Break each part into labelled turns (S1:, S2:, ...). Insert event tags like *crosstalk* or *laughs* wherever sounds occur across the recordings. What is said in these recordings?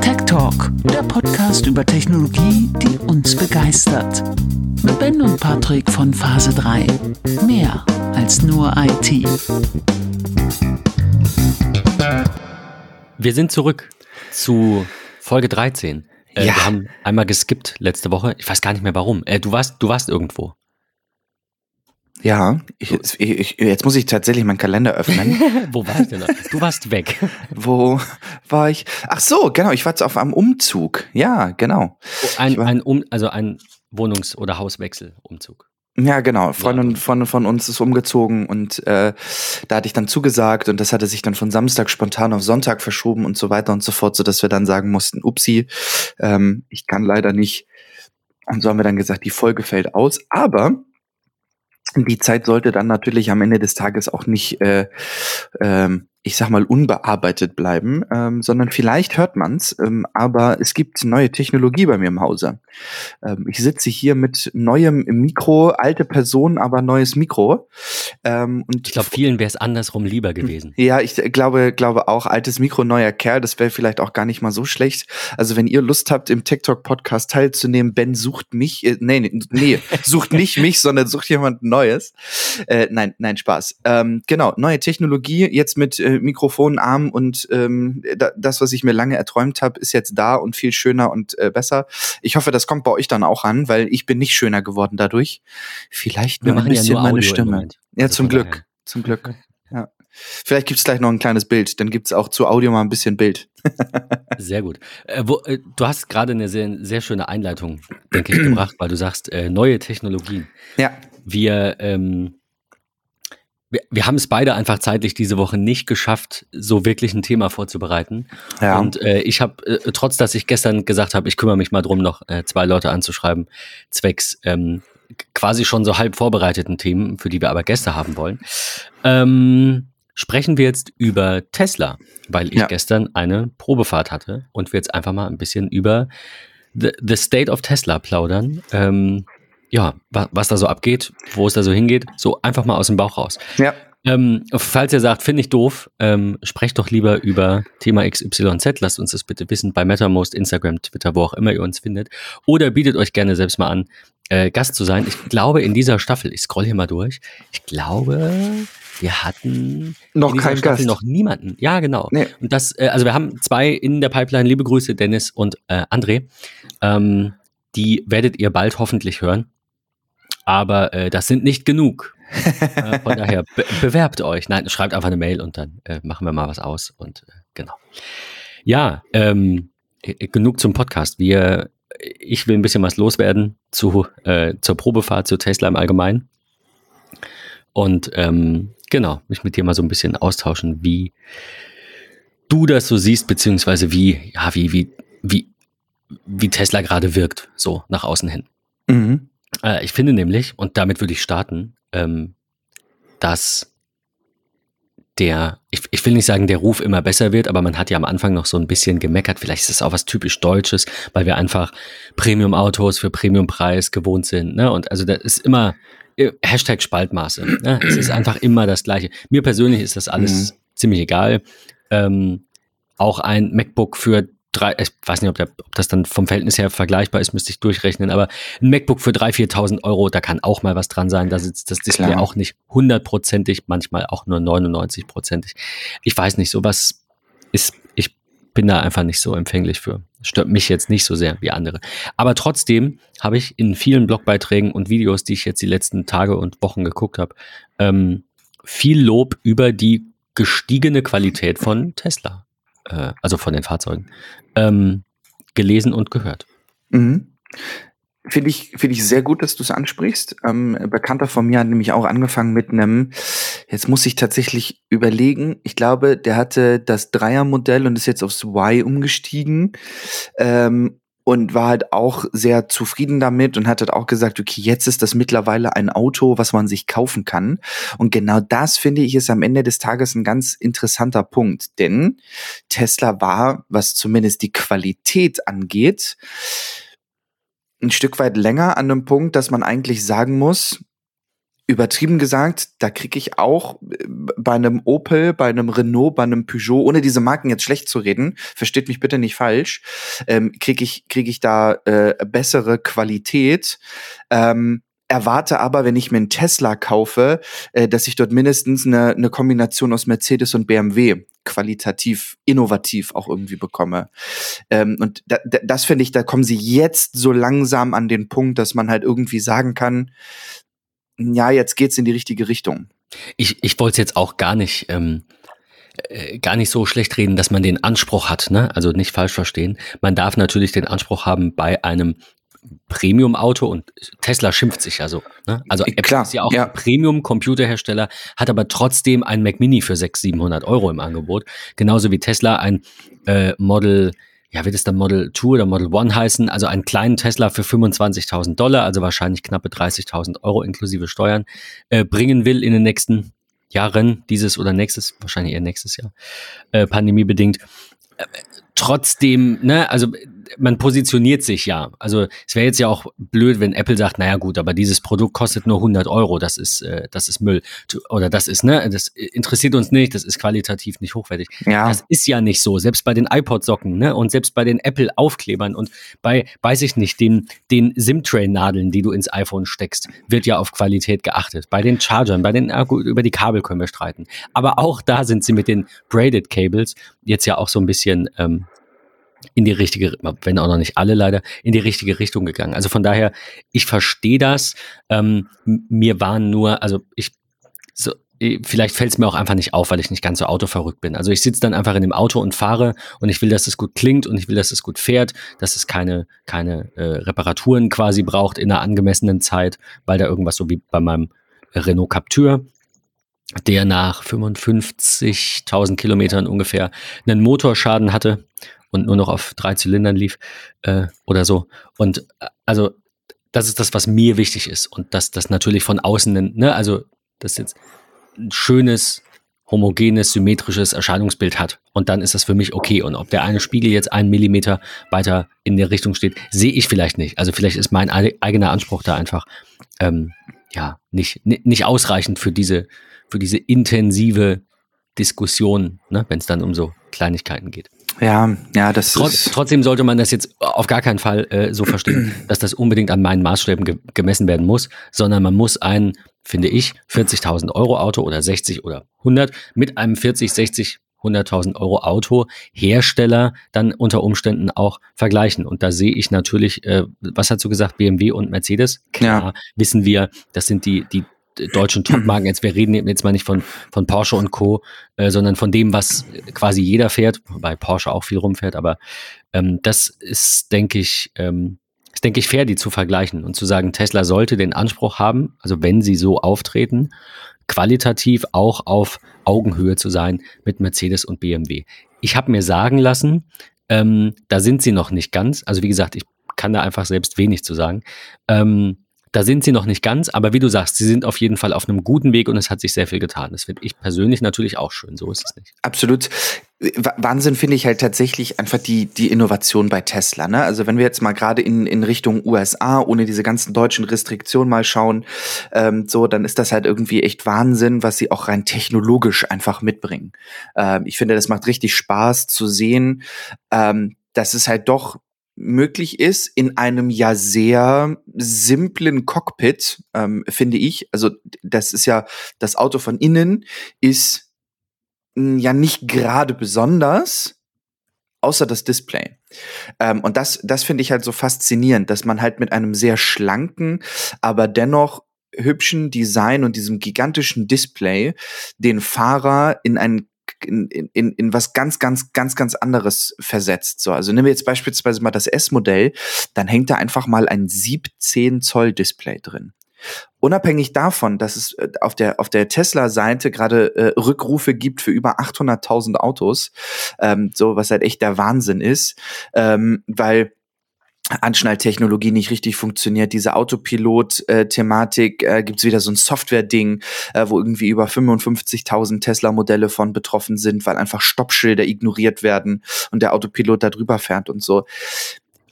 S1: Tech Talk, der Podcast über Technologie, die uns begeistert. Mit Ben und Patrick von Phase 3. Mehr als nur IT.
S2: Wir sind zurück zu Folge 13. Äh,
S3: Ja.
S2: Wir haben einmal geskippt letzte Woche. Ich weiß gar nicht mehr warum. Äh, du warst, du warst irgendwo.
S3: Ja, ich, ich, jetzt muss ich tatsächlich meinen Kalender öffnen. *laughs*
S2: Wo war ich denn? Du warst weg.
S3: Wo war ich? Ach so, genau, ich war jetzt auf einem Umzug. Ja, genau.
S2: Ein,
S3: Ich war-
S2: ein um, also ein Wohnungs- oder Hauswechselumzug.
S3: Ja, genau. Freundin
S2: okay.
S3: von, von uns ist umgezogen und äh, da hatte ich dann zugesagt und das hatte sich dann von Samstag spontan auf Sonntag verschoben und so weiter und so fort, so dass wir dann sagen mussten, upsi, ähm, ich kann leider nicht. Und so haben wir dann gesagt, die Folge fällt aus, aber die Zeit sollte dann natürlich am Ende des Tages auch nicht, äh, ähm, ich sag mal, unbearbeitet bleiben, ähm, sondern vielleicht hört man's, ähm, aber es gibt neue Technologie bei mir im Hause. Ähm, ich sitze hier mit neuem Mikro, alte Person, aber neues Mikro. Ähm, und
S2: Ich glaube, vielen wäre es andersrum lieber gewesen.
S3: ja, ich glaube, glaube auch, altes Mikro, neuer Kerl, das wäre vielleicht auch gar nicht mal so schlecht. Also wenn ihr Lust habt, im TikTok-Podcast teilzunehmen, Ben sucht mich, äh, nee, nee, nee, *laughs* sucht nicht mich, sondern sucht jemand Neues. Äh, nein, nein, Spaß. Ähm, genau, neue Technologie, jetzt mit äh, Mikrofonarm und ähm, da, das, was ich mir lange erträumt habe, ist jetzt da und viel schöner und äh, besser. Ich hoffe, das kommt bei euch dann auch an, weil ich bin nicht schöner geworden dadurch. Vielleicht nur ein
S2: ja
S3: bisschen
S2: nur
S3: meine Stimme. Ja, zum Glück.
S2: daher.
S3: Zum Glück. *laughs* Ja. Vielleicht gibt's gleich noch ein kleines Bild. Dann gibt's auch zu Audio mal ein bisschen Bild. *laughs*
S2: Sehr gut. Äh, wo, äh, du hast gerade eine sehr, sehr schöne Einleitung, denke ich, gebracht, weil du sagst, äh, neue Technologien.
S3: Ja.
S2: Wir, ähm, wir, wir haben es beide einfach zeitlich diese Woche nicht geschafft, so wirklich ein Thema vorzubereiten.
S3: Ja.
S2: Und äh, ich habe, äh, trotz dass ich gestern gesagt habe, ich kümmere mich mal drum, noch äh, zwei Leute anzuschreiben, zwecks ähm, quasi schon so halb vorbereiteten Themen, für die wir aber Gäste haben wollen, ähm, sprechen wir jetzt über Tesla, weil ich
S3: Ja.
S2: gestern eine Probefahrt hatte und wir jetzt einfach mal ein bisschen über the, the State of Tesla plaudern. Ähm, ja, wa, was da so abgeht, wo es da so hingeht, so einfach mal aus dem Bauch raus.
S3: ja.
S2: Ähm, falls ihr sagt, finde ich doof, ähm, sprecht doch lieber über Thema XYZ. Lasst uns das bitte wissen bei MetaMost, Instagram, Twitter, wo auch immer ihr uns findet. Oder bietet euch gerne selbst mal an, äh, Gast zu sein. Ich glaube, in dieser Staffel, ich scroll hier mal durch, ich glaube, wir hatten
S3: Noch
S2: in dieser
S3: kein
S2: Staffel
S3: Gast.
S2: noch niemanden. Ja, genau.
S3: Nee.
S2: Und das, äh, also wir haben zwei in der Pipeline. Liebe Grüße, Dennis und äh, André. Ähm, die werdet ihr bald hoffentlich hören. Aber äh, das sind nicht genug. *laughs* äh, von daher, be bewerbt euch. Nein, schreibt einfach eine Mail und dann äh, machen wir mal was aus. Und äh, genau. Ja, ähm, äh, genug zum Podcast. Wir, ich will ein bisschen was loswerden zu, äh, zur Probefahrt zu Tesla im Allgemeinen. Und ähm, genau, mich mit dir mal so ein bisschen austauschen, wie du das so siehst, beziehungsweise wie, ja, wie, wie, wie, wie Tesla gerade wirkt, so nach außen hin.
S3: Mhm.
S2: Äh, ich finde nämlich, und damit würde ich starten, ähm, dass der, ich, ich will nicht sagen, der Ruf immer besser wird, aber man hat ja am Anfang noch so ein bisschen gemeckert. Vielleicht ist es auch was typisch Deutsches, weil wir einfach Premium-Autos für Premium-Preis gewohnt sind. Ne? Und also das ist immer äh, Hashtag Spaltmaße. Ne? Es ist einfach immer das Gleiche. Mir persönlich ist das alles ziemlich egal. Ähm, auch ein MacBook für drei, ich weiß nicht, ob, der, ob das dann vom Verhältnis her vergleichbar ist, müsste ich durchrechnen, aber ein MacBook für 3.000, 4.000 Euro, da kann auch mal was dran sein. Da sitzt das Display
S3: Klar.
S2: auch nicht hundertprozentig, manchmal auch nur 99-prozentig. Ich weiß nicht, sowas ist, ich bin da einfach nicht so empfänglich für. Stört mich jetzt nicht so sehr wie andere. Aber trotzdem habe ich in vielen Blogbeiträgen und Videos, die ich jetzt die letzten Tage und Wochen geguckt habe, ähm, viel Lob über die gestiegene Qualität von *laughs* Tesla, äh, also von den Fahrzeugen, ähm, gelesen und gehört.
S3: Mhm. Finde ich, finde ich sehr gut, dass du es ansprichst. Ähm, Bekannter von mir hat nämlich auch angefangen mit einem, jetzt muss ich tatsächlich überlegen, ich glaube, der hatte das Dreiermodell und ist jetzt aufs Y umgestiegen. Ähm, und war halt auch sehr zufrieden damit und hat halt auch gesagt, okay, jetzt ist das mittlerweile ein Auto, was man sich kaufen kann. Und genau das finde ich ist am Ende des Tages ein ganz interessanter Punkt, denn Tesla war, was zumindest die Qualität angeht, ein Stück weit länger an einem Punkt, dass man eigentlich sagen muss, übertrieben gesagt, da kriege ich auch äh, bei einem Opel, bei einem Renault, bei einem Peugeot, ohne diese Marken jetzt schlecht zu reden, versteht mich bitte nicht falsch, ähm, kriege ich, krieg ich da äh, bessere Qualität. Ähm, erwarte aber, wenn ich mir einen Tesla kaufe, äh, dass ich dort mindestens eine, eine Kombination aus Mercedes und BMW qualitativ, innovativ auch irgendwie bekomme. Ähm, und da, da, das finde ich, da kommen sie jetzt so langsam an den Punkt, dass man halt irgendwie sagen kann, ja, jetzt geht's in die richtige Richtung.
S2: Ich, ich wollte es jetzt auch gar nicht, ähm, äh, gar nicht so schlecht reden, dass man den Anspruch hat, ne? Also nicht falsch verstehen. Man darf natürlich den Anspruch haben, bei einem Premium-Auto und Tesla schimpft sich ja so. Ne? Also Apple Klar, ist ja auch ja. Premium-Computerhersteller, hat aber trotzdem ein Mac Mini für 600, 700 Euro im Angebot. Genauso wie Tesla ein äh, Model, ja, wird es dann Model 2 oder Model 1 heißen, also einen kleinen Tesla für 25.000 Dollar, also wahrscheinlich knappe 30.000 Euro inklusive Steuern, äh, bringen will in den nächsten Jahren, dieses oder nächstes, wahrscheinlich eher nächstes Jahr, äh, pandemiebedingt. Äh, trotzdem, ne, also man positioniert sich ja. Also es wäre jetzt ja auch blöd, wenn Apple sagt, naja gut, aber dieses Produkt kostet nur 100 Euro, das ist, äh, das ist Müll. Oder das ist, ne, das interessiert uns nicht, das ist qualitativ nicht hochwertig. Ja. Das ist ja nicht so. Selbst bei den iPod-Socken, ne, und selbst bei den Apple-Aufklebern und bei, weiß ich nicht, den, den SIM-Tray-Nadeln, die du ins iPhone steckst, wird ja auf Qualität geachtet. Bei den Chargern, bei den, über die Kabel können wir streiten. Aber auch da sind sie mit den Braided Cables jetzt ja auch so ein bisschen, ähm, in die richtige, wenn auch noch nicht alle leider, in die richtige Richtung gegangen. Also von daher, ich verstehe das. Ähm, mir waren nur, also ich, so, vielleicht fällt es mir auch einfach nicht auf, weil ich nicht ganz so autoverrückt bin. Also ich sitze dann einfach in dem Auto und fahre und ich will, dass es gut klingt und ich will, dass es gut fährt, dass es keine, keine äh, Reparaturen quasi braucht in einer angemessenen Zeit, weil da irgendwas so wie bei meinem Renault Captur, der nach 55.000 Kilometern ungefähr einen Motorschaden hatte und nur noch auf drei Zylindern lief äh, oder so. Und äh, also das ist das, was mir wichtig ist. Und dass das natürlich von außen, ne, also das jetzt ein schönes, homogenes, symmetrisches Erscheinungsbild hat. Und dann ist das für mich okay. Und ob der eine Spiegel jetzt einen Millimeter weiter in der Richtung steht, sehe ich vielleicht nicht. Also vielleicht ist mein eigener Anspruch da einfach ähm, ja nicht, nicht ausreichend für diese, für diese intensive Diskussion, ne, wenn es dann um so Kleinigkeiten geht.
S3: Ja, ja, das
S2: Trotz, ist. Trotzdem sollte man das jetzt auf gar keinen Fall äh, so verstehen, *clears throat* dass das unbedingt an meinen Maßstäben ge gemessen werden muss, sondern man muss ein, finde ich, 40.000 Euro Auto oder 60 oder 100 mit einem 40, 60, 100.000 Euro Auto Hersteller dann unter Umständen auch vergleichen. Und da sehe ich natürlich, äh, was hast du gesagt, BMW und Mercedes? Klar, ja. wissen wir, das sind die, die deutschen Topmarken. Jetzt, wir reden jetzt mal nicht von, von Porsche und Co., äh, sondern von dem, was quasi jeder fährt, wobei Porsche auch viel rumfährt, aber ähm, das ist, denke ich, ähm, ist, denke ich, fair, die zu vergleichen und zu sagen, Tesla sollte den Anspruch haben, also wenn sie so auftreten, qualitativ auch auf Augenhöhe zu sein mit Mercedes und BMW. Ich habe mir sagen lassen, ähm, da sind sie noch nicht ganz. Also wie gesagt, ich kann da einfach selbst wenig zu sagen. Ähm, da sind sie noch nicht ganz, aber wie du sagst, sie sind auf jeden Fall auf einem guten Weg und es hat sich sehr viel getan. Das finde ich persönlich natürlich auch schön. So ist es nicht.
S3: Absolut. Wahnsinn finde ich halt tatsächlich einfach die, die Innovation bei Tesla. Ne? Also wenn wir jetzt mal gerade in, in Richtung USA, ohne diese ganzen deutschen Restriktionen mal schauen, ähm, so, dann ist das halt irgendwie echt Wahnsinn, was sie auch rein technologisch einfach mitbringen. Ähm, ich finde, das macht richtig Spaß zu sehen, ähm, dass es halt doch möglich ist in einem ja sehr simplen Cockpit, ähm, finde ich. Also das ist ja, das Auto von innen ist hm, ja nicht gerade besonders, außer das Display. Ähm, und das, das finde ich halt so faszinierend, dass man halt mit einem sehr schlanken, aber dennoch hübschen Design und diesem gigantischen Display den Fahrer in ein in, in, in was ganz, ganz, ganz, ganz anderes versetzt. So, also nehmen wir jetzt beispielsweise mal das S-Modell, dann hängt da einfach mal ein 17 Zoll Display drin. Unabhängig davon, dass es äh, auf der, auf der Tesla-Seite gerade äh, Rückrufe gibt für über 800.000 Autos, ähm, so was halt echt der Wahnsinn ist, ähm, weil Anschnalltechnologie nicht richtig funktioniert, diese Autopilot-Thematik, äh, gibt es wieder so ein Software-Ding, äh, wo irgendwie über 55.000 Tesla-Modelle von betroffen sind, weil einfach Stoppschilder ignoriert werden und der Autopilot da drüber fährt und so.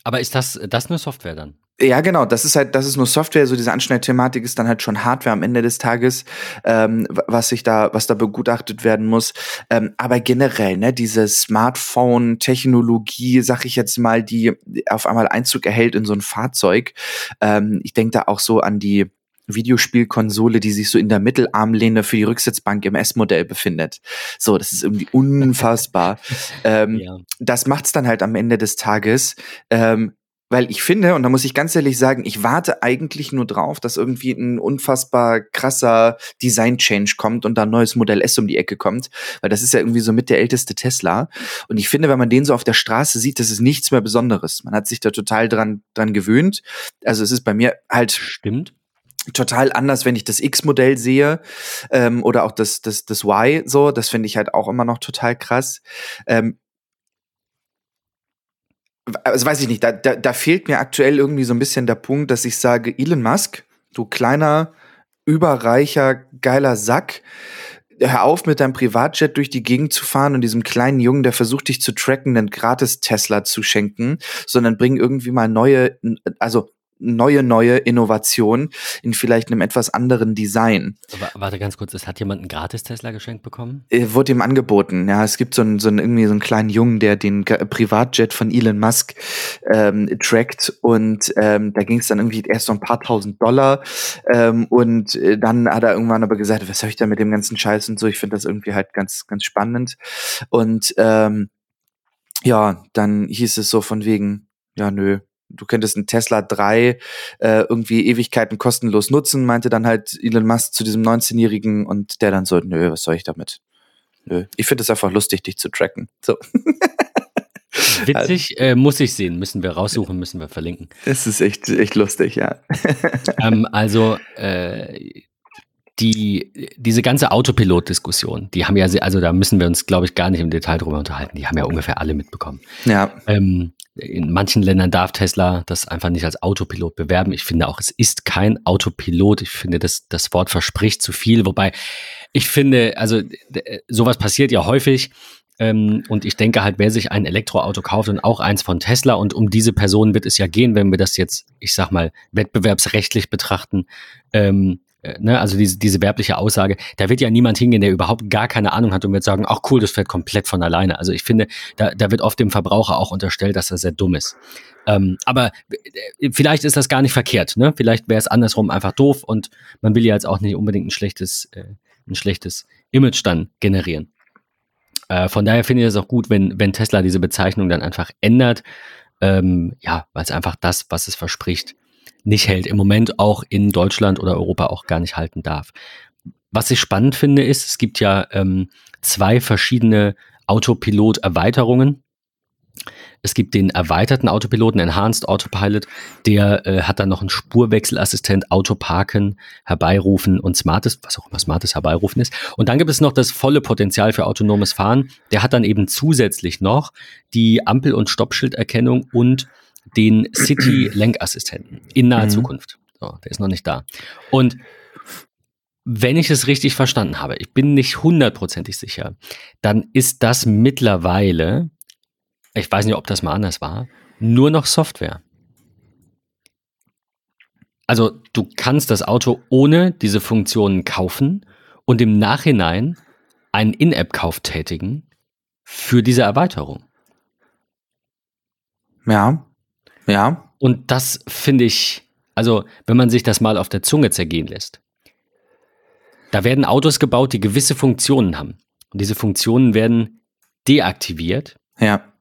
S2: Aber ist das, das nur Software dann?
S3: Ja, genau. Das ist halt, das ist nur Software. So diese Anschneidthematik ist dann halt schon Hardware am Ende des Tages, ähm, was sich da, was da begutachtet werden muss. Ähm, aber generell, ne, diese Smartphone-Technologie, sag ich jetzt mal, die auf einmal Einzug erhält in so ein Fahrzeug. Ähm, ich denke da auch so an die Videospielkonsole, die sich so in der Mittelarmlehne für die Rücksitzbank im S-Modell befindet. So, das ist irgendwie unfassbar. *laughs* ähm, ja. Das macht's dann halt am Ende des Tages. Ähm, weil ich finde, und da muss ich ganz ehrlich sagen, ich warte eigentlich nur drauf, dass irgendwie ein unfassbar krasser Design-Change kommt und da ein neues Modell S um die Ecke kommt, weil das ist ja irgendwie so mit der älteste Tesla. Und ich finde, wenn man den so auf der Straße sieht, das ist nichts mehr Besonderes. Man hat sich da total dran, dran gewöhnt. Also es ist bei mir halt.
S2: Stimmt
S3: total anders, wenn ich das X-Modell sehe ähm, oder auch das, das, das Y so. Das finde ich halt auch immer noch total krass. Ähm, also weiß ich nicht, da, da, da fehlt mir aktuell irgendwie so ein bisschen der Punkt, dass ich sage, Elon Musk, du kleiner, überreicher, geiler Sack, hör auf mit deinem Privatjet durch die Gegend zu fahren und diesem kleinen Jungen, der versucht dich zu tracken, einen gratis Tesla zu schenken, sondern bring irgendwie mal neue, also neue, neue Innovation in vielleicht einem etwas anderen Design.
S2: Warte ganz kurz, es hat jemand einen Gratis-Tesla geschenkt bekommen?
S3: Äh, wurde ihm angeboten, ja. Es gibt so einen, so einen, irgendwie so einen kleinen Jungen, der den Privatjet von Elon Musk ähm, trackt und ähm, da ging es dann irgendwie erst so ein paar tausend Dollar ähm, und äh, dann hat er irgendwann aber gesagt, was soll ich da mit dem ganzen Scheiß und so. Ich finde das irgendwie halt ganz, ganz spannend und ähm, ja, dann hieß es so von wegen, ja, nö, du könntest einen Tesla 3 äh, irgendwie Ewigkeiten kostenlos nutzen, meinte dann halt Elon Musk zu diesem 19-Jährigen und der dann so, nö, was soll ich damit? Nö. Ich finde es einfach lustig, dich zu tracken. So. *laughs*
S2: Witzig, äh, muss ich sehen, müssen wir raussuchen, müssen wir verlinken.
S3: Das ist echt, echt lustig, ja.
S2: ähm, also, äh, die, diese ganze Autopilot-Diskussion, die haben ja, also da müssen wir uns, glaube ich, gar nicht im Detail drüber unterhalten. Die haben ja ungefähr alle mitbekommen.
S3: Ja.
S2: Ähm, in manchen Ländern darf Tesla das einfach nicht als Autopilot bewerben. Ich finde auch, es ist kein Autopilot. Ich finde, das, das Wort verspricht zu viel. Wobei ich finde, also sowas passiert ja häufig. Ähm, und ich denke halt, wer sich ein Elektroauto kauft und auch eins von Tesla und um diese Person wird es ja gehen, wenn wir das jetzt, ich sag mal, wettbewerbsrechtlich betrachten, ähm, äh, ne, also diese, diese werbliche Aussage, da wird ja niemand hingehen, der überhaupt gar keine Ahnung hat und wird sagen, ach cool, das fährt komplett von alleine. Also ich finde, da, da wird oft dem Verbraucher auch unterstellt, dass er sehr dumm ist. Ähm, aber äh, vielleicht ist das gar nicht verkehrt, ne? Vielleicht wäre es andersrum einfach doof und man will ja jetzt auch nicht unbedingt ein schlechtes, äh, ein schlechtes Image dann generieren. Äh, von daher finde ich es auch gut, wenn, wenn Tesla diese Bezeichnung dann einfach ändert. Ähm, ja, weil es einfach das, was es verspricht, nicht hält, im Moment auch in Deutschland oder Europa auch gar nicht halten darf. Was ich spannend finde, ist, es gibt ja ähm, zwei verschiedene Autopilot-Erweiterungen. Es gibt den erweiterten Autopiloten, Enhanced Autopilot, der äh, hat dann noch einen Spurwechselassistent, Autoparken, Herbeirufen und Smartes, was auch immer Smartes Herbeirufen ist. Und dann gibt es noch das volle Potenzial für autonomes Fahren. Der hat dann eben zusätzlich noch die Ampel- und Stoppschilderkennung und den City-Lenkassistenten *clears throat* in naher mhm. Zukunft. So, der ist noch nicht da. Und wenn ich es richtig verstanden habe, ich bin nicht hundertprozentig sicher, dann ist das mittlerweile, ich weiß nicht, ob das mal anders war, nur noch Software. Also du kannst das Auto ohne diese Funktionen kaufen und im Nachhinein einen In-App-Kauf tätigen für diese Erweiterung.
S3: Ja. Ja.
S2: Und das finde ich, also wenn man sich das mal auf der Zunge zergehen lässt. Da werden Autos gebaut, die gewisse Funktionen haben. Und diese Funktionen werden deaktiviert.
S3: Ja.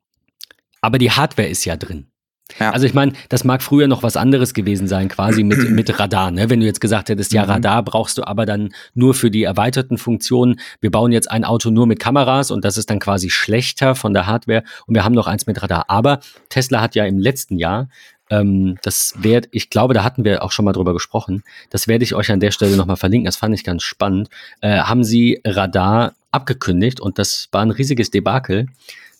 S2: Aber die Hardware ist ja drin. Ja. Also ich meine, das mag früher noch was anderes gewesen sein, quasi mit, *clears throat* mit Radar. Ne? Wenn du jetzt gesagt hättest, ja, mhm. Radar brauchst du aber dann nur für die erweiterten Funktionen. Wir bauen jetzt ein Auto nur mit Kameras und das ist dann quasi schlechter von der Hardware und wir haben noch eins mit Radar. Aber Tesla hat ja im letzten Jahr ähm, das werde, ich glaube, da hatten wir auch schon mal drüber gesprochen. Das werde ich euch an der Stelle nochmal verlinken. Das fand ich ganz spannend. Äh, haben sie Radar abgekündigt und das war ein riesiges Debakel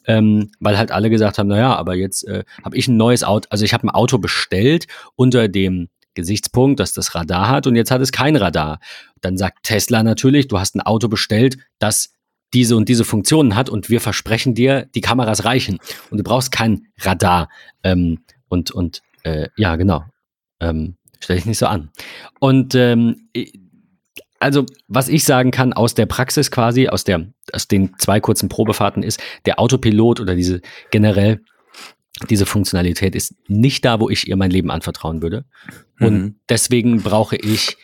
S2: ähm, weil halt alle gesagt haben, naja, aber jetzt äh, habe ich ein neues Auto, also ich habe ein Auto bestellt unter dem Gesichtspunkt, dass das Radar hat und jetzt hat es kein Radar. Dann sagt Tesla natürlich, du hast ein Auto bestellt, das diese und diese Funktionen hat und wir versprechen dir, die Kameras reichen und du brauchst kein Radar. Ähm, und, und äh, ja, genau. Ähm, Stell dich nicht so an. Und ähm, also, was ich sagen kann aus der Praxis quasi, aus, der, aus den zwei kurzen Probefahrten ist, der Autopilot oder diese generell diese Funktionalität ist nicht da, wo ich ihr mein Leben anvertrauen würde. Und mhm. deswegen brauche ich,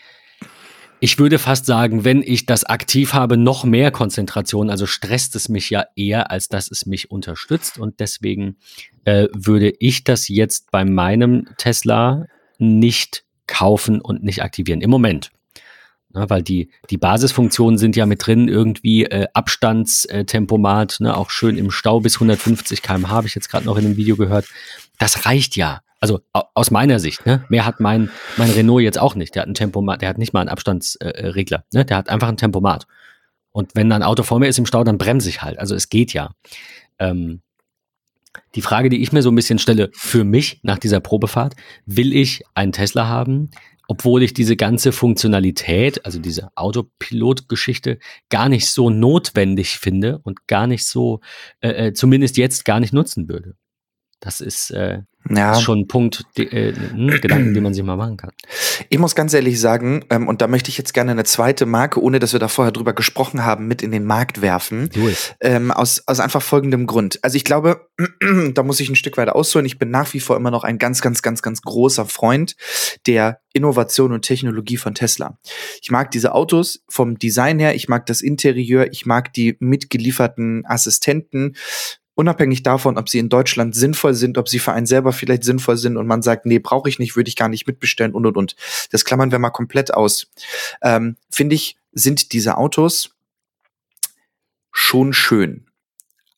S2: ich würde fast sagen, wenn ich das aktiv habe, noch mehr Konzentration. Also stresst es mich ja eher, als dass es mich unterstützt. Und deswegen äh, würde ich das jetzt bei meinem Tesla nicht kaufen und nicht aktivieren. Im Moment. Ne, weil die, die Basisfunktionen sind ja mit drin, irgendwie äh, Abstandstempomat, ne, auch schön im Stau bis 150 km/h, habe ich jetzt gerade noch in einem Video gehört. Das reicht ja. Also aus meiner Sicht, ne? Mehr hat mein, mein Renault jetzt auch nicht. Der hat ein Tempomat, der hat nicht mal einen Abstandsregler, äh, ne? Der hat einfach ein Tempomat. Und wenn ein Auto vor mir ist im Stau, dann bremse ich halt. Also es geht ja. Ähm, die Frage, die ich mir so ein bisschen stelle für mich nach dieser Probefahrt, will ich einen Tesla haben, obwohl ich diese ganze Funktionalität, also diese Autopilot-Geschichte, gar nicht so notwendig finde und gar nicht so, äh, äh zumindest jetzt gar nicht nutzen würde. Das ist, äh, ja. ist schon ein Punkt, die, äh, ein *clears throat* Gedanken, den man sich mal machen kann.
S3: Ich muss ganz ehrlich sagen, ähm, und da möchte ich jetzt gerne eine zweite Marke, ohne dass wir da vorher drüber gesprochen haben, mit in den Markt werfen. Ähm, aus, aus einfach folgendem Grund. Also ich glaube, *clears throat* da muss ich ein Stück weiter ausholen. Ich bin nach wie vor immer noch ein ganz, ganz, ganz, ganz großer Freund der Innovation und Technologie von Tesla. Ich mag diese Autos vom Design her, ich mag das Interieur, ich mag die mitgelieferten Assistenten unabhängig davon, ob sie in Deutschland sinnvoll sind, ob sie für einen selber vielleicht sinnvoll sind und man sagt, nee, brauche ich nicht, würde ich gar nicht mitbestellen und und und. Das klammern wir mal komplett aus. Ähm, Finde ich, sind diese Autos schon schön.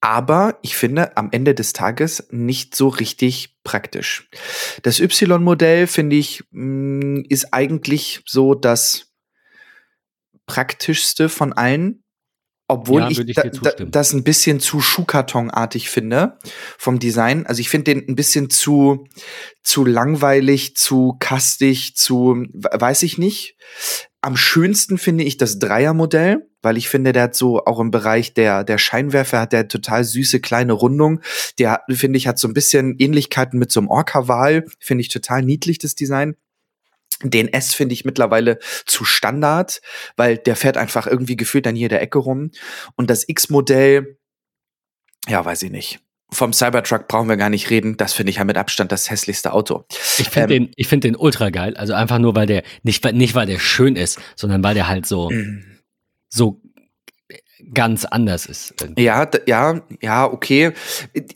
S3: Aber ich finde am Ende des Tages nicht so richtig praktisch. Das Y-Modell, finde ich, mm, ist eigentlich so das praktischste von allen obwohl ja, ich, ich da, da, das ein bisschen zu Schuhkartonartig finde vom Design. Also ich finde den ein bisschen zu zu langweilig, zu kastig, zu weiß ich nicht. Am schönsten finde ich das Dreiermodell, weil ich finde, der hat so auch im Bereich der der Scheinwerfer hat der total süße kleine Rundung. Der finde ich hat so ein bisschen Ähnlichkeiten mit so einem Orca-Wal. Finde ich total niedlich das Design. Den S finde ich mittlerweile zu Standard, weil der fährt einfach irgendwie gefühlt an jeder Ecke rum. Und das X-Modell, ja, weiß ich nicht. Vom Cybertruck brauchen wir gar nicht reden. Das finde ich ja mit Abstand das hässlichste Auto.
S2: Ich finde ähm, den, ich finde den ultra geil. Also einfach nur, weil der, nicht, nicht weil der schön ist, sondern weil der halt so, mm. so ganz anders ist.
S3: Ja, ja, ja, okay.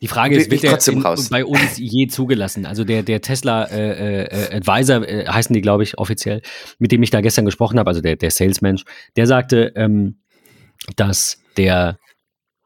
S2: Die Frage ist, wird der in, bei uns *laughs* je zugelassen? Also der, der Tesla äh, äh, Advisor, äh, heißen die, glaube ich, offiziell, mit dem ich da gestern gesprochen habe, also der, der Salesmensch, der sagte, ähm, dass der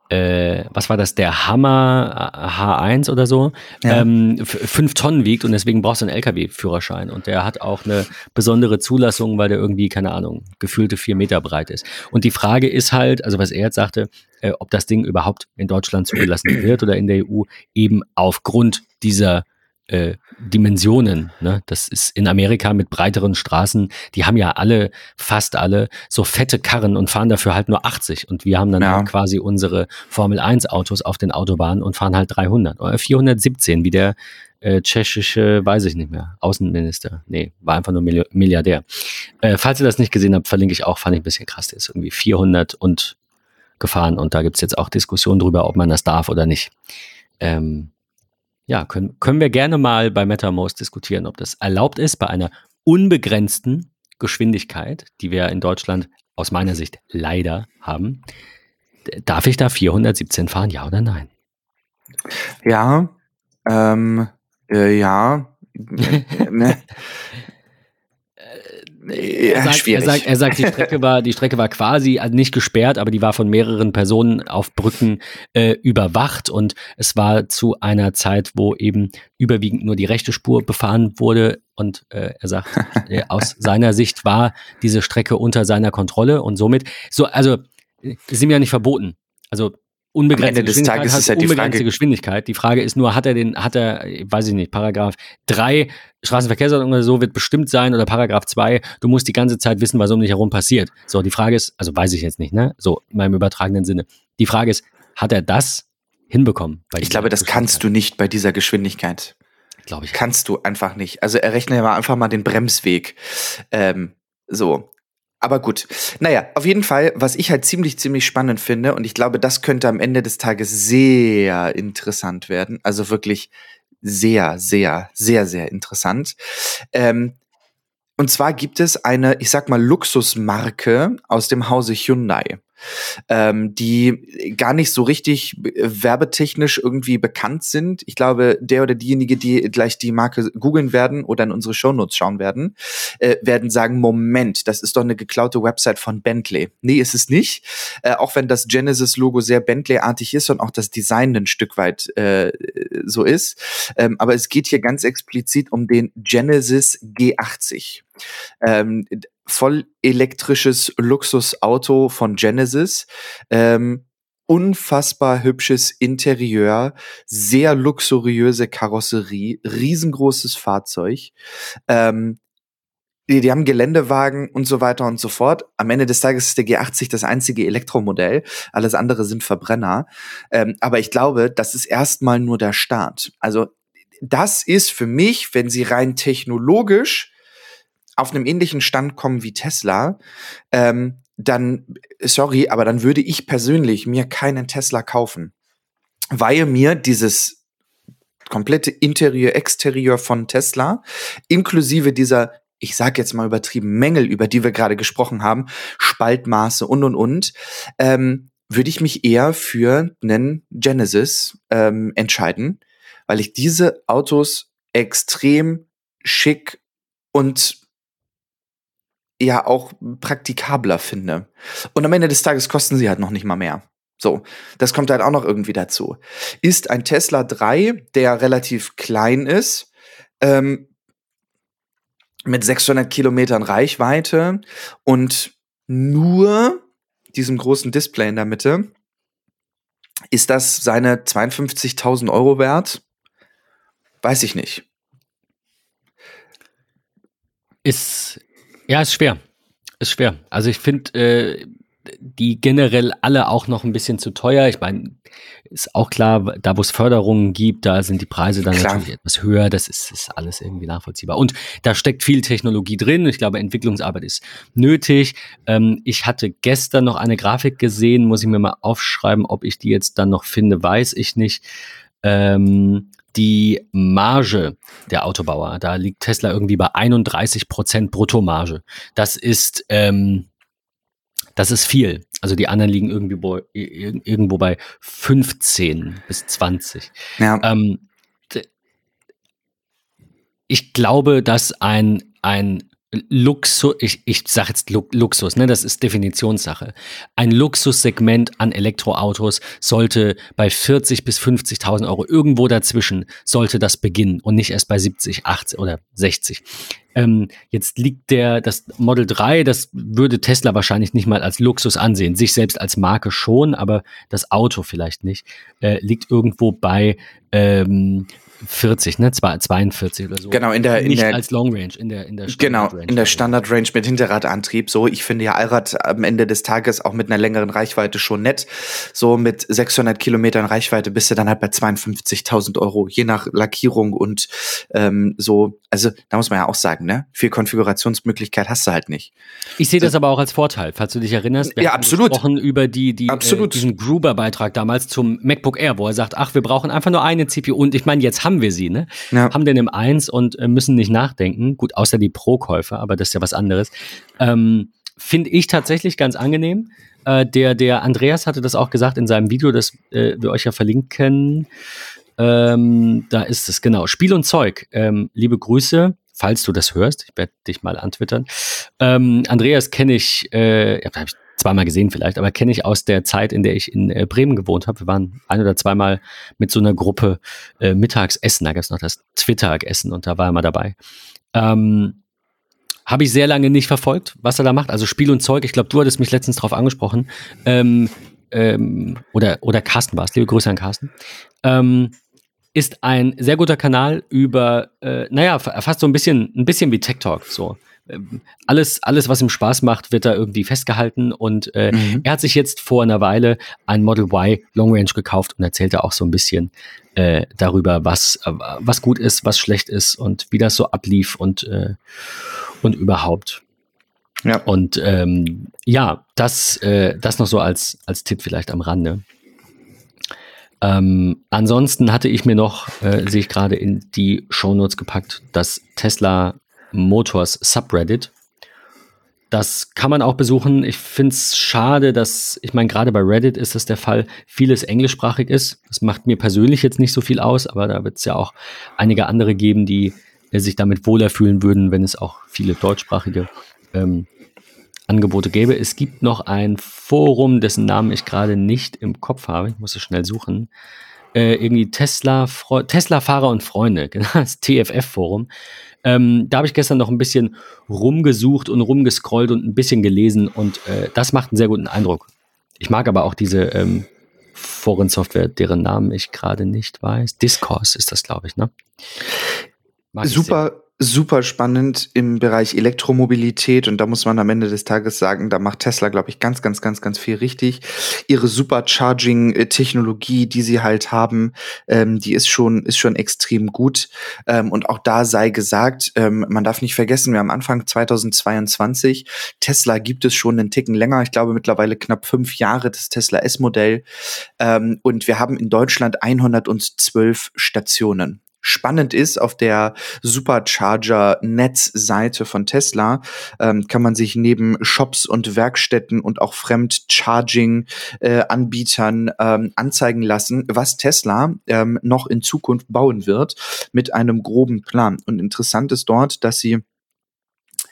S2: äh, was war das, der Hammer H1 oder so, ja. ähm, fünf Tonnen wiegt und deswegen brauchst du einen LKW-Führerschein. Und der hat auch eine besondere Zulassung, weil der irgendwie, keine Ahnung, gefühlte vier Meter breit ist. Und die Frage ist halt, also was er jetzt sagte, äh, ob das Ding überhaupt in Deutschland zugelassen wird oder in der EU, eben aufgrund dieser äh, Dimensionen. Ne? Das ist in Amerika mit breiteren Straßen, die haben ja alle, fast alle, so fette Karren und fahren dafür halt nur 80. Und wir haben dann ja. halt quasi unsere Formel 1 Autos auf den Autobahnen und fahren halt 300 oder 417, wie der äh, tschechische, weiß ich nicht mehr, Außenminister. Nee, war einfach nur Milliardär. Äh, falls ihr das nicht gesehen habt, verlinke ich auch, fand ich ein bisschen krass. Der ist irgendwie 400 und gefahren und da gibt's jetzt auch Diskussionen drüber, ob man das darf oder nicht. Ähm, ja, können, können wir gerne mal bei MetaMost diskutieren, ob das erlaubt ist bei einer unbegrenzten Geschwindigkeit, die wir in Deutschland aus meiner Sicht leider haben. Darf ich da 417 fahren, ja oder nein?
S3: Ja, ähm, äh, ja. *laughs* ne,
S2: er, sagt, er, sagt, er sagt, die Strecke war, die Strecke war quasi also nicht gesperrt, aber die war von mehreren Personen auf Brücken äh, überwacht. Und es war zu einer Zeit, wo eben überwiegend nur die rechte Spur befahren wurde. Und äh, er sagt, *laughs* äh, aus seiner Sicht war diese Strecke unter seiner Kontrolle. Und somit so, also sind ja nicht verboten. Also unbegrenzte
S3: des Tages ist ja die Frage.
S2: Geschwindigkeit. Die Frage ist nur, hat er den, hat er, weiß ich nicht, Paragraph 3 Straßenverkehrsordnung oder so wird bestimmt sein oder Paragraph 2, du musst die ganze Zeit wissen, was um dich herum passiert. So, die Frage ist, also weiß ich jetzt nicht, ne? So, in meinem übertragenen Sinne. Die Frage ist, hat er das hinbekommen?
S3: ich glaube, das kannst du nicht bei dieser Geschwindigkeit.
S2: glaube ich.
S3: Kannst du einfach nicht. Also errechne ja einfach mal den Bremsweg. Ähm, so. Aber gut. Naja, auf jeden Fall, was ich halt ziemlich, ziemlich spannend finde, und ich glaube, das könnte am Ende des Tages sehr interessant werden. Also wirklich sehr, sehr, sehr, sehr interessant. Ähm, und zwar gibt es eine, ich sag mal, Luxusmarke aus dem Hause Hyundai ähm, die gar nicht so richtig werbetechnisch irgendwie bekannt sind. Ich glaube, der oder diejenige, die gleich die Marke googeln werden oder in unsere Shownotes schauen werden, äh, werden sagen, Moment, das ist doch eine geklaute Website von Bentley. Nee, ist es nicht. Äh, auch wenn das Genesis-Logo sehr Bentley-artig ist und auch das Design ein Stück weit äh, so ist. Ähm, aber es geht hier ganz explizit um den Genesis G80. Ähm, voll elektrisches Luxusauto von Genesis. Ähm, unfassbar hübsches Interieur, sehr luxuriöse Karosserie, riesengroßes Fahrzeug. Ähm, die, die haben Geländewagen und so weiter und so fort. Am Ende des Tages ist der G80 das einzige Elektromodell. Alles andere sind Verbrenner. Ähm, aber ich glaube, das ist erstmal nur der Start. Also das ist für mich, wenn sie rein technologisch auf einem ähnlichen Stand kommen wie Tesla, ähm, dann, sorry, aber dann würde ich persönlich mir keinen Tesla kaufen, weil mir dieses komplette Interieur, Exterieur von Tesla, inklusive dieser, ich sag jetzt mal übertrieben, Mängel, über die wir gerade gesprochen haben, Spaltmaße und und und, ähm, würde ich mich eher für einen Genesis ähm, entscheiden, weil ich diese Autos extrem schick und ja auch praktikabler finde. Und am Ende des Tages kosten sie halt noch nicht mal mehr. So, das kommt halt auch noch irgendwie dazu. Ist ein Tesla 3, der relativ klein ist, ähm, mit 600 Kilometern Reichweite und nur diesem großen Display in der Mitte, ist das seine 52.000 Euro wert? Weiß ich nicht.
S2: Ist ja, ist schwer. Ist schwer. Also ich finde äh, die generell alle auch noch ein bisschen zu teuer. Ich meine, ist auch klar, da wo es Förderungen gibt, da sind die Preise dann klar. natürlich etwas höher. Das ist, ist alles irgendwie nachvollziehbar. Und da steckt viel Technologie drin. Ich glaube, Entwicklungsarbeit ist nötig. Ähm, ich hatte gestern noch eine Grafik gesehen, muss ich mir mal aufschreiben, ob ich die jetzt dann noch finde, weiß ich nicht. Ähm, die Marge der Autobauer. Da liegt Tesla irgendwie bei 31 Prozent Bruttomarge. Das ist, ähm, das ist viel. Also die anderen liegen irgendwie bei, irgendwo bei 15 bis 20. Ja. Ähm, ich glaube, dass ein, ein Luxus, ich, ich sage jetzt Luxus, ne, das ist Definitionssache. Ein Luxussegment an Elektroautos sollte bei 40 bis 50.000 Euro irgendwo dazwischen sollte das beginnen und nicht erst bei 70, 80 oder 60. Ähm, jetzt liegt der, das Model 3, das würde Tesla wahrscheinlich nicht mal als Luxus ansehen, sich selbst als Marke schon, aber das Auto vielleicht nicht, äh, liegt irgendwo bei ähm, 40, ne? 42 oder so.
S3: Genau, in der, in
S2: Nicht
S3: der,
S2: als Long Range, in der, in der
S3: Standard Range. Genau, in der Standard Range mit Hinterradantrieb. So, ich finde ja Allrad am Ende des Tages auch mit einer längeren Reichweite schon nett. So mit 600 Kilometern Reichweite bist du dann halt bei 52.000 Euro, je nach Lackierung und ähm, so. Also, da muss man ja auch sagen, ne? Viel Konfigurationsmöglichkeit hast du halt nicht.
S2: Ich sehe das aber auch als Vorteil, falls du dich erinnerst.
S3: Wir ja, absolut.
S2: gesprochen über die, die,
S3: absolut.
S2: Äh, diesen Gruber-Beitrag damals zum MacBook Air, wo er sagt, ach, wir brauchen einfach nur eine CPU. Und ich meine, jetzt haben wir sie, ne? Ja. Haben den im Eins und äh, müssen nicht nachdenken. Gut, außer die Pro-Käufer, aber das ist ja was anderes. Ähm, Finde ich tatsächlich ganz angenehm. Äh, der, der Andreas hatte das auch gesagt in seinem Video, das äh, wir euch ja verlinken. Ähm, da ist es, genau. Spiel und Zeug. Ähm, liebe Grüße falls du das hörst, ich werde dich mal antwittern. Ähm, Andreas kenne ich, äh, habe ich zweimal gesehen vielleicht, aber kenne ich aus der Zeit, in der ich in äh, Bremen gewohnt habe. Wir waren ein oder zweimal mit so einer Gruppe äh, mittags. Da gab es noch das Twitter-Essen und da war er mal dabei. Ähm, habe ich sehr lange nicht verfolgt, was er da macht. Also Spiel und Zeug. Ich glaube, du hattest mich letztens drauf angesprochen. Ähm, ähm, oder, oder Carsten war es. Liebe Grüße an Carsten. Ähm, ist ein sehr guter Kanal über, äh, naja, fast so ein bisschen, ein bisschen wie Tech Talk. So alles, alles, was ihm Spaß macht, wird da irgendwie festgehalten. Und äh, mhm. er hat sich jetzt vor einer Weile ein Model Y Long Range gekauft und erzählte auch so ein bisschen äh, darüber, was, äh, was gut ist, was schlecht ist und wie das so ablief und, äh, und überhaupt. Ja. Und ähm, ja, das, äh, das noch so als, als Tipp vielleicht am Rande. Ähm, ansonsten hatte ich mir noch, äh, sehe ich gerade in die Shownotes gepackt, das Tesla Motors Subreddit. Das kann man auch besuchen. Ich finde es schade, dass, ich meine, gerade bei Reddit ist das der Fall, vieles englischsprachig ist. Das macht mir persönlich jetzt nicht so viel aus, aber da wird es ja auch einige andere geben, die äh, sich damit wohler fühlen würden, wenn es auch viele deutschsprachige ähm, Angebote gäbe. Es gibt noch ein Forum, dessen Namen ich gerade nicht im Kopf habe. Ich muss es schnell suchen. Äh, irgendwie Tesla, Tesla-Fahrer und Freunde, *laughs* genau, das TFF-Forum. Ähm, da habe ich gestern noch ein bisschen rumgesucht und rumgescrollt und ein bisschen gelesen und äh, das macht einen sehr guten Eindruck. Ich mag aber auch diese ähm, Forensoftware, deren Namen ich gerade nicht weiß. Discourse ist das, glaube ich, ne?
S3: Mag Super, super spannend im Bereich Elektromobilität und da muss man am Ende des Tages sagen, da macht Tesla, glaube ich, ganz, ganz, ganz, ganz viel richtig. Ihre Supercharging-Technologie, die sie halt haben, ähm, die ist schon, ist schon extrem gut. Ähm, und auch da sei gesagt, ähm, man darf nicht vergessen, wir haben Anfang 2022, Tesla gibt es schon einen Ticken länger, ich glaube mittlerweile knapp fünf Jahre das Tesla S-Modell. Ähm, und wir haben in Deutschland 112 Stationen spannend ist, auf der Supercharger-Netzseite von Tesla ähm, kann man sich neben Shops und Werkstätten und auch Fremdcharging-Anbietern äh, ähm, anzeigen lassen, was Tesla ähm, noch in Zukunft bauen wird mit einem groben Plan. Und interessant ist dort, dass sie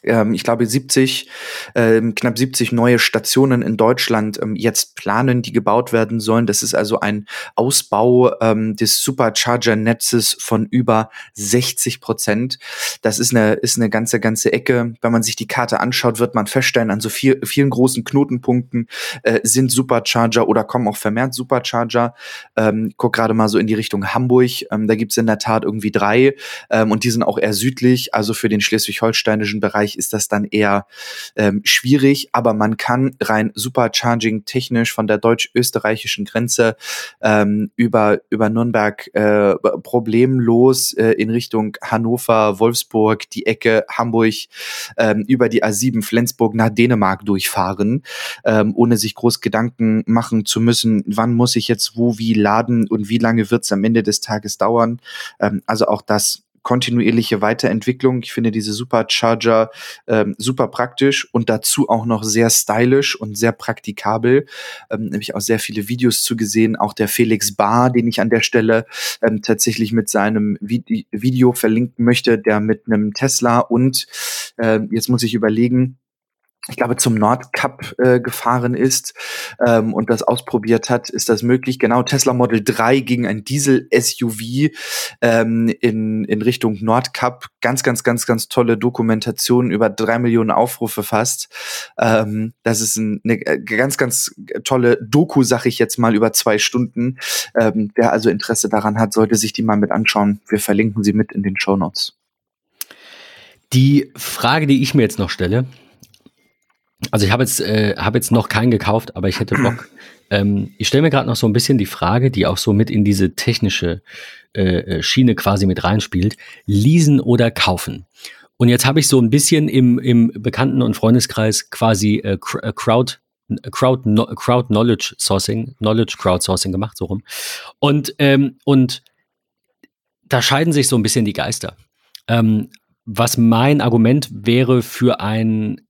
S3: ähm, ich glaube, 70, ähm, knapp 70 neue Stationen in Deutschland ähm, jetzt planen, die gebaut werden sollen. Das ist also ein Ausbau ähm, des Supercharger-Netzes von über 60 Prozent. Das ist eine, ist eine ganze, ganze Ecke. Wenn man sich die Karte anschaut, wird man feststellen, an so viel, vielen großen Knotenpunkten äh, sind Supercharger oder kommen auch vermehrt Supercharger. Ähm, guck gerade mal so in die Richtung Hamburg. Ähm, da gibt's in der Tat irgendwie drei ähm, und die sind auch eher südlich, also für den schleswig-holsteinischen Bereich ist das dann eher ähm, schwierig, aber man kann rein Supercharging technisch von der deutsch-österreichischen Grenze ähm, über, über Nürnberg äh, problemlos äh, in Richtung Hannover, Wolfsburg, die Ecke Hamburg, ähm, über die A7 Flensburg nach Dänemark durchfahren, ähm, ohne sich groß Gedanken machen zu müssen, wann muss ich jetzt wo wie laden und wie lange wird es am Ende des Tages dauern. Ähm, also auch das kontinuierliche Weiterentwicklung. Ich finde diese Supercharger ähm, super praktisch und dazu auch noch sehr stylisch und sehr praktikabel. Ähm, habe ich auch sehr viele Videos zu gesehen. Auch der Felix Bar, den ich an der Stelle ähm, tatsächlich mit seinem Vide Video verlinken möchte, der mit einem Tesla und äh, jetzt muss ich überlegen, ich glaube, zum Nordcup äh, gefahren ist ähm, und das ausprobiert hat, ist das möglich. Genau, Tesla Model 3 gegen ein Diesel-SUV ähm, in, in Richtung Nordcup. Ganz, ganz, ganz, ganz tolle Dokumentation, über drei Millionen Aufrufe fast. Ähm, das ist ein, eine äh, ganz, ganz tolle Doku, sag ich jetzt mal, über zwei Stunden. Ähm, wer also Interesse daran hat, sollte sich die mal mit anschauen. Wir verlinken sie mit in den Show Notes.
S2: Die Frage, die ich mir jetzt noch stelle, also ich habe jetzt, äh, hab jetzt noch keinen gekauft, aber ich hätte *clears throat* Bock. Ähm, ich stelle mir gerade noch so ein bisschen die Frage, die auch so mit in diese technische äh, äh Schiene quasi mit reinspielt. Leasen oder kaufen? Und jetzt habe ich so ein bisschen im, im Bekannten- und Freundeskreis quasi äh, äh Crowd Crowd, Crowd Knowledge Sourcing, Knowledge Crowdsourcing gemacht, so rum. Und, ähm, und da scheiden sich so ein bisschen die Geister. Ähm, was mein Argument wäre für ein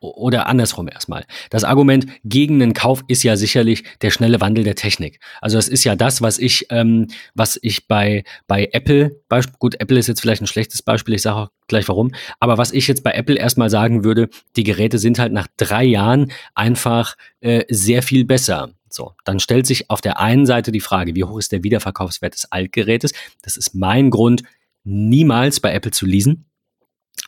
S2: oder andersrum erstmal. Das Argument gegen den Kauf ist ja sicherlich der schnelle Wandel der Technik. Also das ist ja das, was ich, ähm, was ich bei, bei Apple, gut, Apple ist jetzt vielleicht ein schlechtes Beispiel, ich sage auch gleich warum, aber was ich jetzt bei Apple erstmal sagen würde, die Geräte sind halt nach drei Jahren einfach äh, sehr viel besser. So, dann stellt sich auf der einen Seite die Frage, wie hoch ist der Wiederverkaufswert des Altgerätes? Das ist mein Grund, niemals bei Apple zu leasen,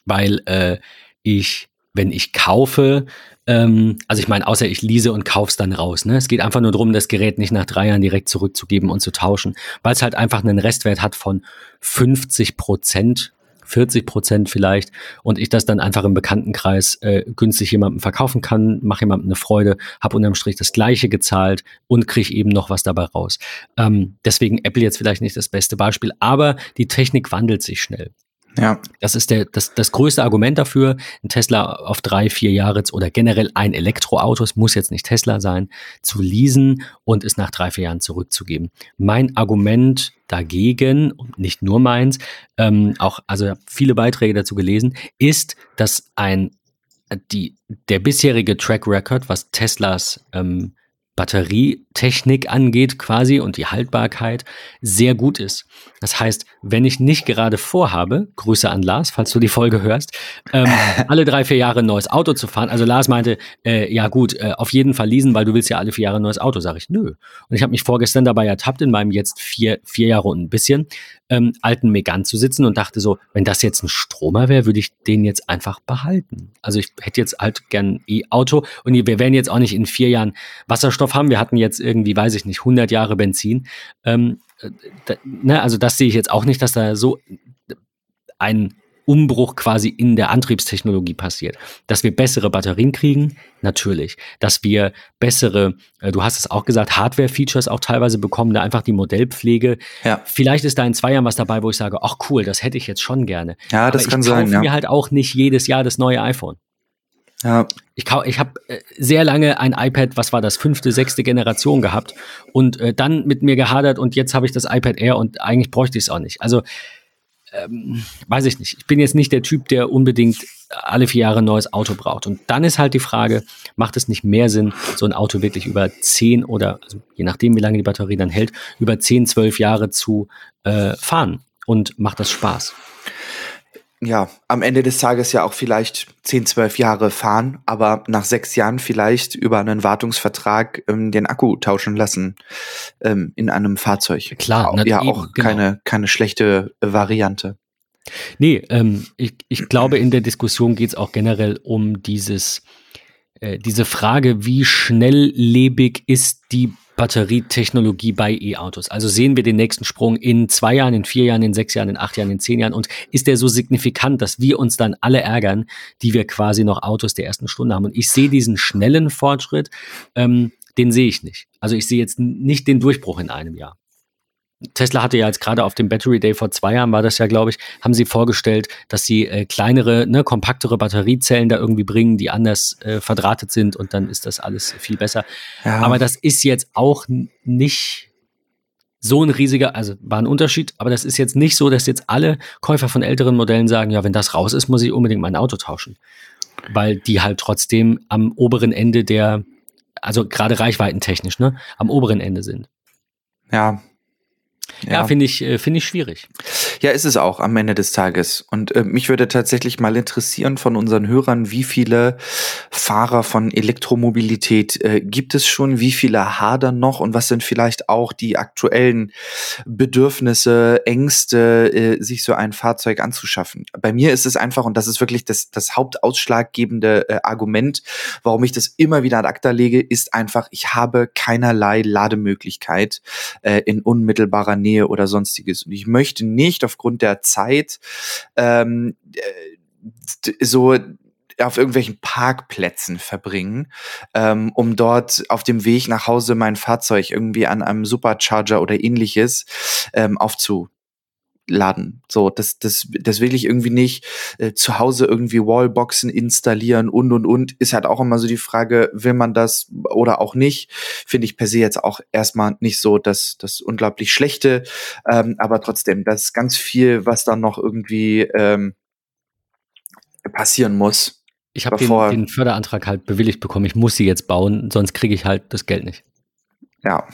S2: weil äh, ich wenn ich kaufe, ähm, also ich meine, außer ich lease und kauf's dann raus. Ne? Es geht einfach nur darum, das Gerät nicht nach drei Jahren direkt zurückzugeben und zu tauschen, weil es halt einfach einen Restwert hat von 50 Prozent 40 Prozent vielleicht und ich das dann einfach im Bekanntenkreis äh, günstig jemandem verkaufen kann, mache jemandem eine Freude, habe unterm Strich das gleiche gezahlt und kriege eben noch was dabei raus. Ähm, deswegen Apple jetzt vielleicht nicht das beste Beispiel, aber die Technik wandelt sich schnell. Ja. Das ist der, das, das größte Argument dafür, ein Tesla auf drei, vier Jahre oder generell ein Elektroauto, es muss jetzt nicht Tesla sein, zu leasen und es nach drei, vier Jahren zurückzugeben. Mein Argument dagegen, nicht nur meins, ähm, auch, also viele Beiträge dazu gelesen, ist, dass ein, die, der bisherige Track Record, was Teslas ähm, Batterietechnik angeht quasi und die Haltbarkeit sehr gut ist. Das heißt, wenn ich nicht gerade vorhabe, Grüße an Lars, falls du die Folge hörst, ähm, *laughs* alle drei, vier Jahre ein neues Auto zu fahren. Also Lars meinte, äh, ja gut, äh, auf jeden Fall leasen, weil du willst ja alle vier Jahre ein neues Auto. Sage ich, nö. Und ich habe mich vorgestern dabei ertappt, in meinem jetzt vier, vier Jahre und ein bisschen ähm, alten Megan zu sitzen und dachte so, wenn das jetzt ein Stromer wäre, würde ich den jetzt einfach behalten. Also ich hätte jetzt halt gern ein E-Auto und wir werden jetzt auch nicht in vier Jahren Wasserstoff haben. Wir hatten jetzt irgendwie, weiß ich nicht, 100 Jahre Benzin. Ähm, äh, da, ne, also das sehe ich jetzt auch nicht, dass da so ein Umbruch quasi in der Antriebstechnologie passiert. Dass wir bessere Batterien kriegen, natürlich. Dass wir bessere, äh, du hast es auch gesagt, Hardware-Features auch teilweise bekommen, da einfach die Modellpflege. Ja. Vielleicht ist da in zwei Jahren was dabei, wo ich sage, ach cool, das hätte ich jetzt schon gerne.
S3: Ja, das Aber kann ich sein. Ich
S2: kaufe mir halt auch nicht jedes Jahr das neue iPhone. Ja. Ich, ich habe äh, sehr lange ein iPad, was war das, fünfte, sechste Generation gehabt und äh, dann mit mir gehadert und jetzt habe ich das iPad Air und eigentlich bräuchte ich es auch nicht. Also ähm, weiß ich nicht. Ich bin jetzt nicht der Typ, der unbedingt alle vier Jahre ein neues Auto braucht. Und dann ist halt die Frage, macht es nicht mehr Sinn, so ein Auto wirklich über zehn oder, also je nachdem, wie lange die Batterie dann hält, über zehn, zwölf Jahre zu äh, fahren? Und macht das Spaß?
S3: Ja, am Ende des Tages ja auch vielleicht 10, 12 Jahre fahren, aber nach sechs Jahren vielleicht über einen Wartungsvertrag ähm, den Akku tauschen lassen ähm, in einem Fahrzeug.
S2: Klar,
S3: ja, ja auch genau. keine, keine schlechte Variante.
S2: Nee, ähm, ich, ich glaube, in der Diskussion geht es auch generell um dieses, äh, diese Frage, wie schnelllebig ist die Batterietechnologie bei E-Autos? Also sehen wir den nächsten Sprung in zwei Jahren, in vier Jahren, in sechs Jahren, in acht Jahren, in zehn Jahren? Und ist der so signifikant, dass wir uns dann alle ärgern, die wir quasi noch Autos der ersten Stunde haben? Und ich sehe diesen schnellen Fortschritt, ähm, den sehe ich nicht. Also ich sehe jetzt nicht den Durchbruch in einem Jahr. Tesla hatte ja jetzt gerade auf dem Battery Day vor zwei Jahren war das ja, glaube ich, haben sie vorgestellt, dass sie äh, kleinere, ne, kompaktere Batteriezellen da irgendwie bringen, die anders äh, verdrahtet sind und dann ist das alles viel besser. Ja. Aber das ist jetzt auch nicht so ein riesiger, also war ein Unterschied, aber das ist jetzt nicht so, dass jetzt alle Käufer von älteren Modellen sagen, ja, wenn das raus ist, muss ich unbedingt mein Auto tauschen. Weil die halt trotzdem am oberen Ende der, also gerade reichweitentechnisch, ne, am oberen Ende sind.
S3: Ja,
S2: ja, ja finde ich, äh, finde ich schwierig.
S3: Ja, ist es auch am Ende des Tages. Und äh, mich würde tatsächlich mal interessieren von unseren Hörern, wie viele Fahrer von Elektromobilität äh, gibt es schon, wie viele hadern noch und was sind vielleicht auch die aktuellen Bedürfnisse, Ängste, äh, sich so ein Fahrzeug anzuschaffen. Bei mir ist es einfach, und das ist wirklich das, das hauptausschlaggebende äh, Argument, warum ich das immer wieder ad acta lege, ist einfach, ich habe keinerlei Lademöglichkeit äh, in unmittelbarer Nähe oder sonstiges. Und ich möchte nicht aufgrund der Zeit ähm, äh, so auf irgendwelchen Parkplätzen verbringen, ähm, um dort auf dem Weg nach Hause mein Fahrzeug irgendwie an einem Supercharger oder ähnliches ähm, aufzu laden. So, das, das, das will ich irgendwie nicht. Äh, zu Hause irgendwie Wallboxen installieren und und und ist halt auch immer so die Frage, will man das oder auch nicht? Finde ich per se jetzt auch erstmal nicht so das, das unglaublich Schlechte. Ähm, aber trotzdem, das ist ganz viel, was dann noch irgendwie ähm, passieren muss.
S2: Ich habe den, den Förderantrag halt bewilligt bekommen. Ich muss sie jetzt bauen, sonst kriege ich halt das Geld nicht.
S3: Ja,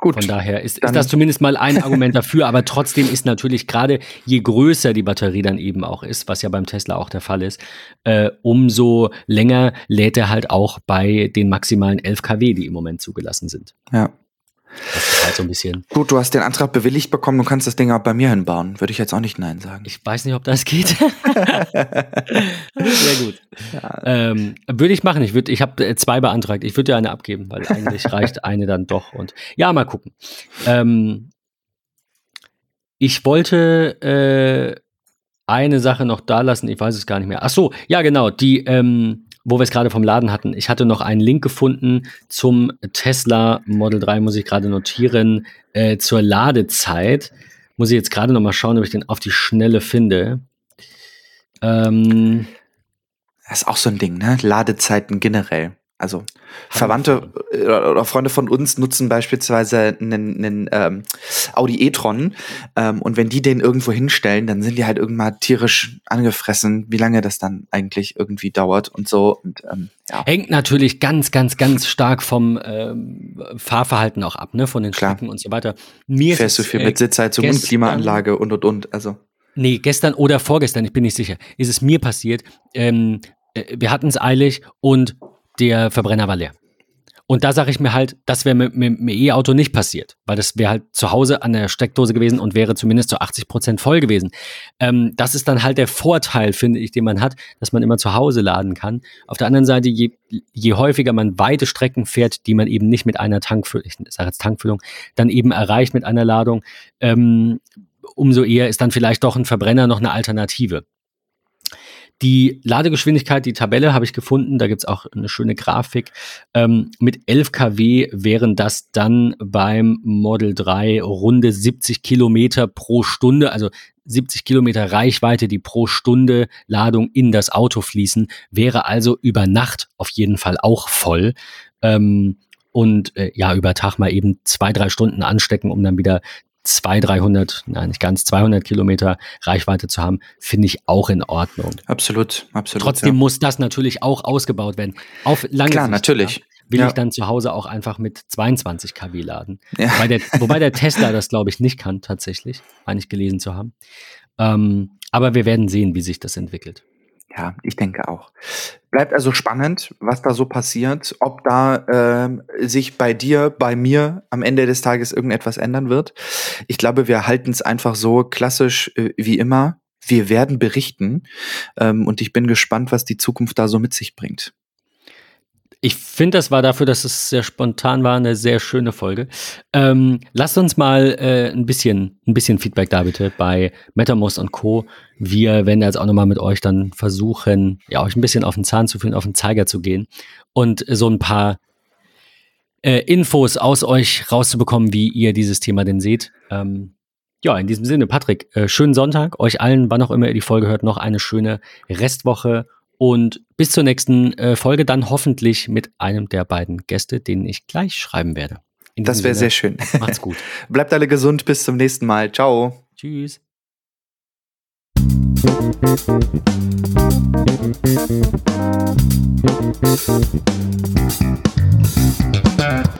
S2: Gut. Von daher ist, ist das zumindest mal ein Argument dafür, aber trotzdem ist natürlich gerade, je größer die Batterie dann eben auch ist, was ja beim Tesla auch der Fall ist, äh, umso länger lädt er halt auch bei den maximalen 11 kW, die im Moment zugelassen sind.
S3: Ja.
S2: Halt so ein bisschen.
S3: Gut, du hast den Antrag bewilligt bekommen, du kannst das Ding auch bei mir hinbauen. Würde ich jetzt auch nicht Nein sagen.
S2: Ich weiß nicht, ob das geht. *laughs* Sehr gut. Ja. Ähm, würde ich machen. Ich, würd, ich habe äh, zwei beantragt. Ich würde dir eine abgeben, weil eigentlich *laughs* reicht eine dann doch. Und ja, mal gucken. Ähm, ich wollte äh, eine Sache noch da lassen, ich weiß es gar nicht mehr. Ach so, ja genau, die, ähm, wo wir es gerade vom Laden hatten. Ich hatte noch einen Link gefunden zum Tesla Model 3, muss ich gerade notieren, äh, zur Ladezeit. Muss ich jetzt gerade noch mal schauen, ob ich den auf die Schnelle finde.
S3: Ähm, das ist auch so ein Ding, ne? Ladezeiten generell. Also Verwandte äh, oder Freunde von uns nutzen beispielsweise einen, einen ähm, Audi e-tron ähm, und wenn die den irgendwo hinstellen, dann sind die halt irgendwann tierisch angefressen, wie lange das dann eigentlich irgendwie dauert und so. Und, ähm,
S2: ja. Hängt natürlich ganz, ganz, ganz stark vom ähm, Fahrverhalten auch ab, ne, von den Strecken Klar. und so weiter.
S3: Mir Fährst du viel äh, mit Sitzheizung und Klimaanlage und und und, also.
S2: Nee, gestern oder vorgestern, ich bin nicht sicher, ist es mir passiert. Ähm, äh, wir hatten es eilig und der Verbrenner war leer. Und da sage ich mir halt, das wäre mit, mit E-Auto nicht passiert, weil das wäre halt zu Hause an der Steckdose gewesen und wäre zumindest zu 80 Prozent voll gewesen. Ähm, das ist dann halt der Vorteil, finde ich, den man hat, dass man immer zu Hause laden kann. Auf der anderen Seite, je, je häufiger man weite Strecken fährt, die man eben nicht mit einer Tankfüllung, ich sage jetzt Tankfüllung, dann eben erreicht mit einer Ladung, ähm, umso eher ist dann vielleicht doch ein Verbrenner noch eine Alternative. Die Ladegeschwindigkeit, die Tabelle habe ich gefunden, da gibt's auch eine schöne Grafik. Ähm, mit 11 kW wären das dann beim Model 3 runde 70 Kilometer pro Stunde, also 70 Kilometer Reichweite, die pro Stunde Ladung in das Auto fließen, wäre also über Nacht auf jeden Fall auch voll. Ähm, und äh, ja, über Tag mal eben zwei, drei Stunden anstecken, um dann wieder 200, 300, nein, nicht ganz, 200 Kilometer Reichweite zu haben, finde ich auch in Ordnung.
S3: Absolut, absolut.
S2: Trotzdem ja. muss das natürlich auch ausgebaut werden. Auf lange
S3: Klar, Sicht, natürlich.
S2: will ja. ich dann zu Hause auch einfach mit 22 kW laden. Ja. Wobei, der, *laughs* wobei der Tesla das, glaube ich, nicht kann, tatsächlich, meine ich gelesen zu haben. Ähm, aber wir werden sehen, wie sich das entwickelt.
S3: Ja, ich denke auch. Bleibt also spannend, was da so passiert, ob da äh, sich bei dir, bei mir am Ende des Tages irgendetwas ändern wird. Ich glaube, wir halten es einfach so klassisch äh, wie immer. Wir werden berichten ähm, und ich bin gespannt, was die Zukunft da so mit sich bringt.
S2: Ich finde, das war dafür, dass es sehr spontan war, eine sehr schöne Folge. Ähm, lasst uns mal äh, ein bisschen, ein bisschen Feedback da bitte bei MetaMost und Co. Wir werden jetzt auch nochmal mit euch dann versuchen, ja, euch ein bisschen auf den Zahn zu führen, auf den Zeiger zu gehen und so ein paar äh, Infos aus euch rauszubekommen, wie ihr dieses Thema denn seht. Ähm, ja, in diesem Sinne, Patrick, äh, schönen Sonntag. Euch allen, wann auch immer ihr die Folge hört, noch eine schöne Restwoche und bis zur nächsten äh, Folge dann hoffentlich mit einem der beiden Gäste, den ich gleich schreiben werde.
S3: das wäre sehr schön.
S2: Macht's gut. *laughs*
S3: Bleibt alle gesund. Bis zum nächsten Mal. Ciao.
S2: Tschüss. Thank